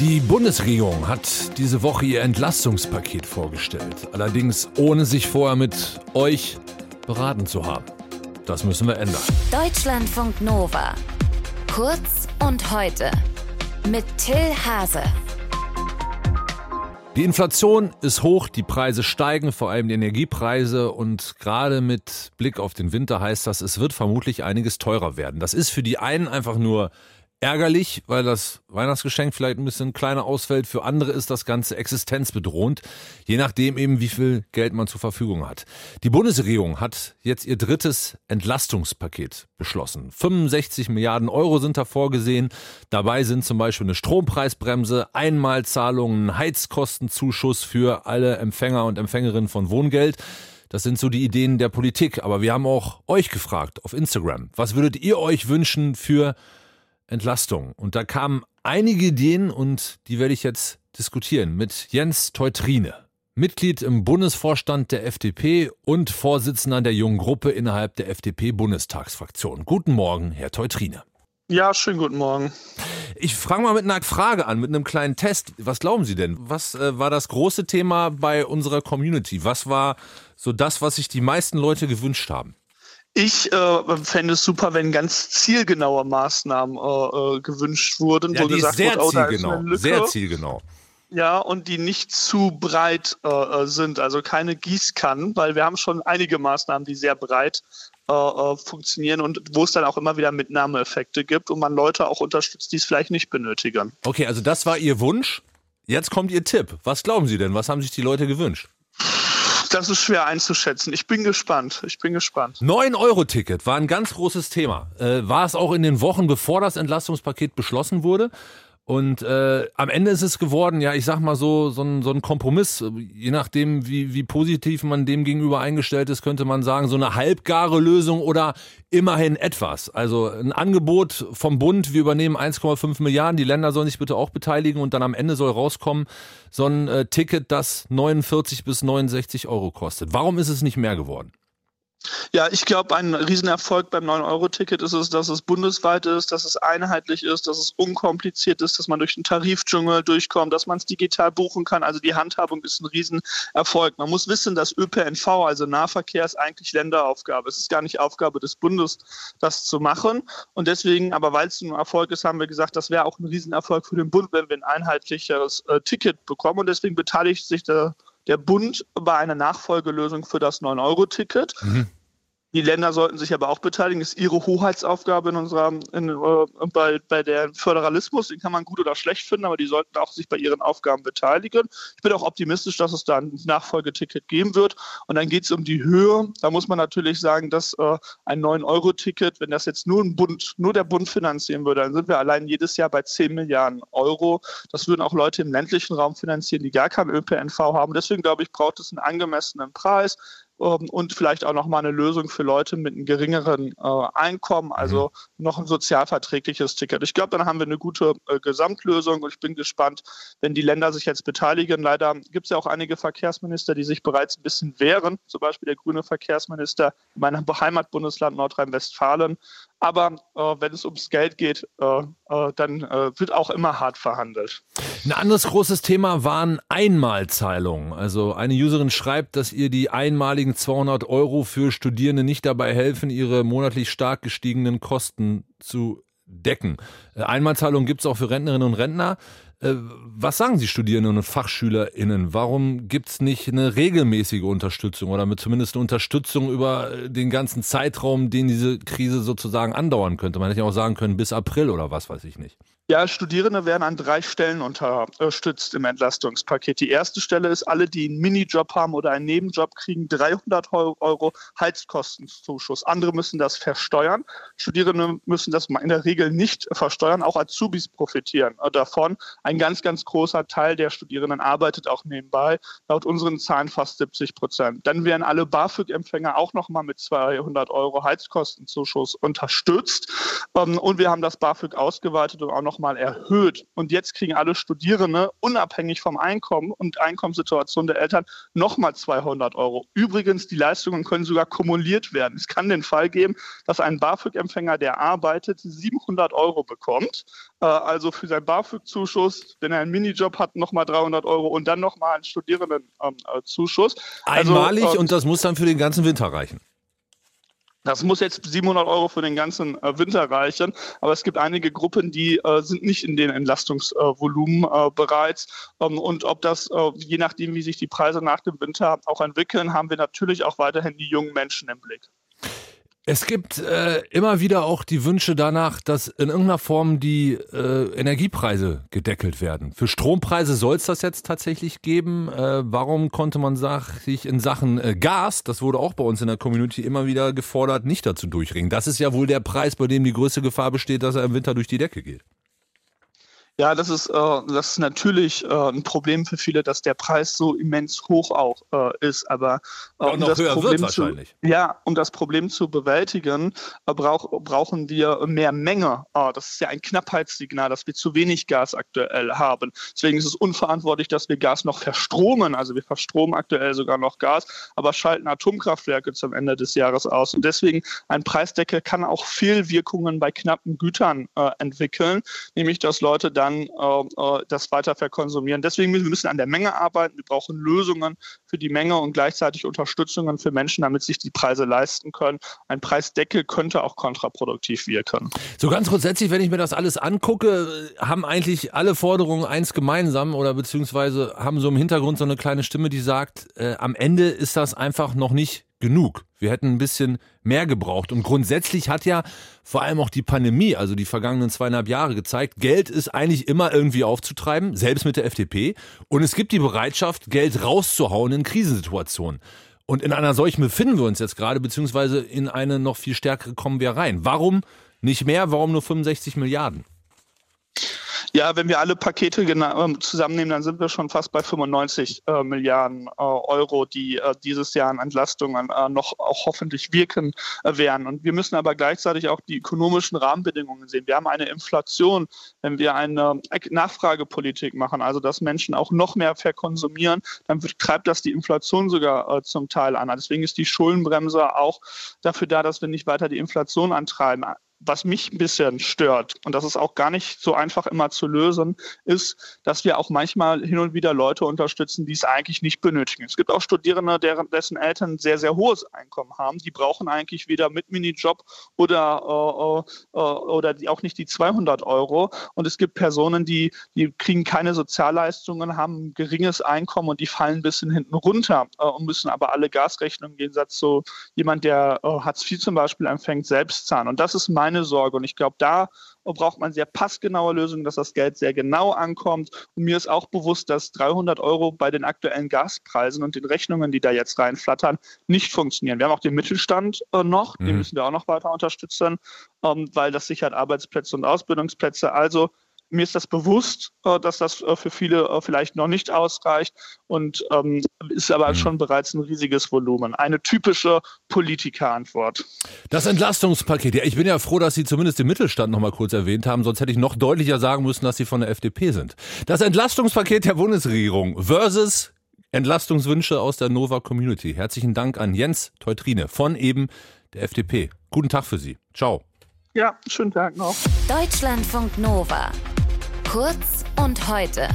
Die Bundesregierung hat diese Woche ihr Entlastungspaket vorgestellt, allerdings ohne sich vorher mit euch beraten zu haben. Das müssen wir ändern. Deutschlandfunk Nova. Kurz und heute. Mit Till Hase. Die Inflation ist hoch, die Preise steigen, vor allem die Energiepreise und gerade mit Blick auf den Winter heißt das, es wird vermutlich einiges teurer werden. Das ist für die einen einfach nur ärgerlich, weil das Weihnachtsgeschenk vielleicht ein bisschen kleiner ausfällt. Für andere ist das Ganze existenzbedrohend, je nachdem eben, wie viel Geld man zur Verfügung hat. Die Bundesregierung hat jetzt ihr drittes Entlastungspaket beschlossen. 65 Milliarden Euro sind da vorgesehen. Dabei sind zum Beispiel eine Strompreisbremse, Einmalzahlungen, Heizkostenzuschuss für alle Empfänger und Empfängerinnen von Wohngeld. Das sind so die Ideen der Politik. Aber wir haben auch euch gefragt auf Instagram. Was würdet ihr euch wünschen für Entlastung. Und da kamen einige Ideen und die werde ich jetzt diskutieren mit Jens Teutrine. Mitglied im Bundesvorstand der FDP und Vorsitzender der jungen Gruppe innerhalb der FDP-Bundestagsfraktion. Guten Morgen, Herr Teutrine. Ja, schönen guten Morgen. Ich frage mal mit einer Frage an, mit einem kleinen Test. Was glauben Sie denn? Was äh, war das große Thema bei unserer Community? Was war so das, was sich die meisten Leute gewünscht haben? Ich äh, fände es super, wenn ganz zielgenaue Maßnahmen äh, äh gewünscht wurden. Ja, die gesagt sehr wird, oh, zielgenau. Sehr zielgenau. Ja, und die nicht zu breit äh, äh, sind, also keine Gießkannen, weil wir haben schon einige Maßnahmen, die sehr breit äh, funktionieren und wo es dann auch immer wieder Mitnahmeeffekte gibt und man Leute auch unterstützt, die es vielleicht nicht benötigen. Okay, also das war Ihr Wunsch. Jetzt kommt Ihr Tipp. Was glauben Sie denn? Was haben sich die Leute gewünscht? Das ist schwer einzuschätzen. Ich bin gespannt. Ich bin gespannt. 9-Euro-Ticket war ein ganz großes Thema. Äh, war es auch in den Wochen, bevor das Entlastungspaket beschlossen wurde? Und äh, am Ende ist es geworden, ja, ich sag mal so, so ein, so ein Kompromiss. Je nachdem, wie, wie positiv man dem gegenüber eingestellt ist, könnte man sagen, so eine halbgare Lösung oder immerhin etwas. Also ein Angebot vom Bund, wir übernehmen 1,5 Milliarden, die Länder sollen sich bitte auch beteiligen und dann am Ende soll rauskommen, so ein äh, Ticket, das 49 bis 69 Euro kostet. Warum ist es nicht mehr geworden? Ja, ich glaube, ein Riesenerfolg beim 9-Euro-Ticket ist es, dass es bundesweit ist, dass es einheitlich ist, dass es unkompliziert ist, dass man durch den Tarifdschungel durchkommt, dass man es digital buchen kann. Also die Handhabung ist ein Riesenerfolg. Man muss wissen, dass ÖPNV, also Nahverkehr, ist eigentlich Länderaufgabe. Es ist gar nicht Aufgabe des Bundes, das zu machen. Und deswegen, aber weil es ein Erfolg ist, haben wir gesagt, das wäre auch ein Riesenerfolg für den Bund, wenn wir ein einheitlicheres äh, Ticket bekommen. Und deswegen beteiligt sich der der Bund bei einer Nachfolgelösung für das 9-Euro-Ticket. Mhm. Die Länder sollten sich aber auch beteiligen. Das ist ihre Hoheitsaufgabe in unserer, in, äh, bei, bei der Föderalismus. Den kann man gut oder schlecht finden, aber die sollten auch sich bei ihren Aufgaben beteiligen. Ich bin auch optimistisch, dass es da ein Nachfolgeticket geben wird. Und dann geht es um die Höhe. Da muss man natürlich sagen, dass äh, ein 9-Euro-Ticket, wenn das jetzt nur ein Bund, nur der Bund finanzieren würde, dann sind wir allein jedes Jahr bei 10 Milliarden Euro. Das würden auch Leute im ländlichen Raum finanzieren, die gar keinen ÖPNV haben. Deswegen glaube ich, braucht es einen angemessenen Preis und vielleicht auch nochmal eine Lösung für Leute mit einem geringeren äh, Einkommen, also mhm. noch ein sozialverträgliches Ticket. Ich glaube, dann haben wir eine gute äh, Gesamtlösung und ich bin gespannt, wenn die Länder sich jetzt beteiligen. Leider gibt es ja auch einige Verkehrsminister, die sich bereits ein bisschen wehren, zum Beispiel der grüne Verkehrsminister in meinem Heimatbundesland Nordrhein-Westfalen. Aber äh, wenn es ums Geld geht, äh, äh, dann äh, wird auch immer hart verhandelt. Ein anderes großes Thema waren Einmalzahlungen. Also eine Userin schreibt, dass ihr die einmaligen 200 Euro für Studierende nicht dabei helfen, ihre monatlich stark gestiegenen Kosten zu decken. Äh, Einmalzahlungen gibt es auch für Rentnerinnen und Rentner. Äh, was sagen Sie Studierenden und FachschülerInnen? Warum gibt es nicht eine regelmäßige Unterstützung oder mit zumindest eine Unterstützung über den ganzen Zeitraum, den diese Krise sozusagen andauern könnte? Man hätte ja auch sagen können, bis April oder was weiß ich nicht. Ja, Studierende werden an drei Stellen unterstützt im Entlastungspaket. Die erste Stelle ist, alle, die einen Minijob haben oder einen Nebenjob, kriegen 300 Euro Heizkostenzuschuss. Andere müssen das versteuern. Studierende müssen das in der Regel nicht versteuern. Auch Azubis profitieren davon. Ein ganz, ganz großer Teil der Studierenden arbeitet auch nebenbei. Laut unseren Zahlen fast 70 Prozent. Dann werden alle BAföG-Empfänger auch nochmal mit 200 Euro Heizkostenzuschuss unterstützt. Ähm, und wir haben das BAföG ausgeweitet und auch noch nochmal erhöht. Und jetzt kriegen alle Studierende unabhängig vom Einkommen und Einkommenssituation der Eltern nochmal 200 Euro. Übrigens, die Leistungen können sogar kumuliert werden. Es kann den Fall geben, dass ein BAföG-Empfänger, der arbeitet, 700 Euro bekommt. Äh, also für seinen BAföG-Zuschuss, wenn er einen Minijob hat, nochmal 300 Euro und dann nochmal einen Studierendenzuschuss. Also, Einmalig also, und das muss dann für den ganzen Winter reichen. Das muss jetzt 700 Euro für den ganzen äh, Winter reichen, aber es gibt einige Gruppen, die äh, sind nicht in den Entlastungsvolumen äh, bereits. Ähm, und ob das, je nachdem, wie sich die Preise nach dem Winter auch entwickeln, haben wir natürlich auch weiterhin die jungen Menschen im Blick. Es gibt äh, immer wieder auch die Wünsche danach, dass in irgendeiner Form die äh, Energiepreise gedeckelt werden. Für Strompreise soll es das jetzt tatsächlich geben. Äh, warum konnte man sich in Sachen äh, Gas, das wurde auch bei uns in der Community immer wieder gefordert, nicht dazu durchringen? Das ist ja wohl der Preis, bei dem die größte Gefahr besteht, dass er im Winter durch die Decke geht. Ja, das ist, äh, das ist natürlich äh, ein Problem für viele, dass der Preis so immens hoch auch äh, ist. Aber äh, um, das Problem zu, ja, um das Problem zu bewältigen, äh, brauch, brauchen wir mehr Menge. Äh, das ist ja ein Knappheitssignal, dass wir zu wenig Gas aktuell haben. Deswegen ist es unverantwortlich, dass wir Gas noch verstromen. Also wir verstromen aktuell sogar noch Gas, aber schalten Atomkraftwerke zum Ende des Jahres aus. Und deswegen ein Preisdeckel kann auch Fehlwirkungen bei knappen Gütern äh, entwickeln, nämlich dass Leute da dann äh, äh, das weiter verkonsumieren. Deswegen müssen wir müssen an der Menge arbeiten. Wir brauchen Lösungen für die Menge und gleichzeitig Unterstützungen für Menschen, damit sich die Preise leisten können. Ein Preisdeckel könnte auch kontraproduktiv wirken. So ganz grundsätzlich, wenn ich mir das alles angucke, haben eigentlich alle Forderungen eins gemeinsam oder beziehungsweise haben so im Hintergrund so eine kleine Stimme, die sagt, äh, am Ende ist das einfach noch nicht genug. Wir hätten ein bisschen mehr gebraucht. Und grundsätzlich hat ja vor allem auch die Pandemie, also die vergangenen zweieinhalb Jahre gezeigt, Geld ist eigentlich immer irgendwie aufzutreiben, selbst mit der FDP. Und es gibt die Bereitschaft, Geld rauszuhauen in Krisensituationen. Und in einer solchen befinden wir uns jetzt gerade, beziehungsweise in eine noch viel stärkere kommen wir rein. Warum nicht mehr? Warum nur 65 Milliarden? Ja, wenn wir alle Pakete ähm, zusammennehmen, dann sind wir schon fast bei 95 äh, Milliarden äh, Euro, die äh, dieses Jahr an Entlastungen äh, noch auch hoffentlich wirken äh, werden. Und wir müssen aber gleichzeitig auch die ökonomischen Rahmenbedingungen sehen. Wir haben eine Inflation, wenn wir eine Nachfragepolitik machen, also dass Menschen auch noch mehr verkonsumieren, dann treibt das die Inflation sogar äh, zum Teil an. Deswegen ist die Schuldenbremse auch dafür da, dass wir nicht weiter die Inflation antreiben was mich ein bisschen stört, und das ist auch gar nicht so einfach immer zu lösen, ist, dass wir auch manchmal hin und wieder Leute unterstützen, die es eigentlich nicht benötigen. Es gibt auch Studierende, deren, dessen Eltern sehr, sehr hohes Einkommen haben. Die brauchen eigentlich weder mit Minijob oder, äh, äh, oder die, auch nicht die 200 Euro. Und es gibt Personen, die, die kriegen keine Sozialleistungen, haben ein geringes Einkommen und die fallen ein bisschen hinten runter äh, und müssen aber alle Gasrechnungen im Gegensatz zu jemand, der äh, Hartz IV zum Beispiel empfängt, selbst zahlen. Und das ist mein meine Sorge. Und ich glaube, da braucht man sehr passgenaue Lösungen, dass das Geld sehr genau ankommt. Und mir ist auch bewusst, dass 300 Euro bei den aktuellen Gaspreisen und den Rechnungen, die da jetzt reinflattern, nicht funktionieren. Wir haben auch den Mittelstand äh, noch, mhm. den müssen wir auch noch weiter unterstützen, ähm, weil das sichert Arbeitsplätze und Ausbildungsplätze. Also mir ist das bewusst, äh, dass das äh, für viele äh, vielleicht noch nicht ausreicht und ähm, ist aber mhm. schon bereits ein riesiges Volumen. Eine typische Politikerantwort. Das Entlastungspaket. Ja, ich bin ja froh, dass Sie zumindest den Mittelstand noch mal kurz erwähnt haben. Sonst hätte ich noch deutlicher sagen müssen, dass Sie von der FDP sind. Das Entlastungspaket der Bundesregierung versus Entlastungswünsche aus der Nova Community. Herzlichen Dank an Jens Teutrine von eben der FDP. Guten Tag für Sie. Ciao. Ja, schönen Tag noch. Deutschlandfunk Nova. Kurz und heute.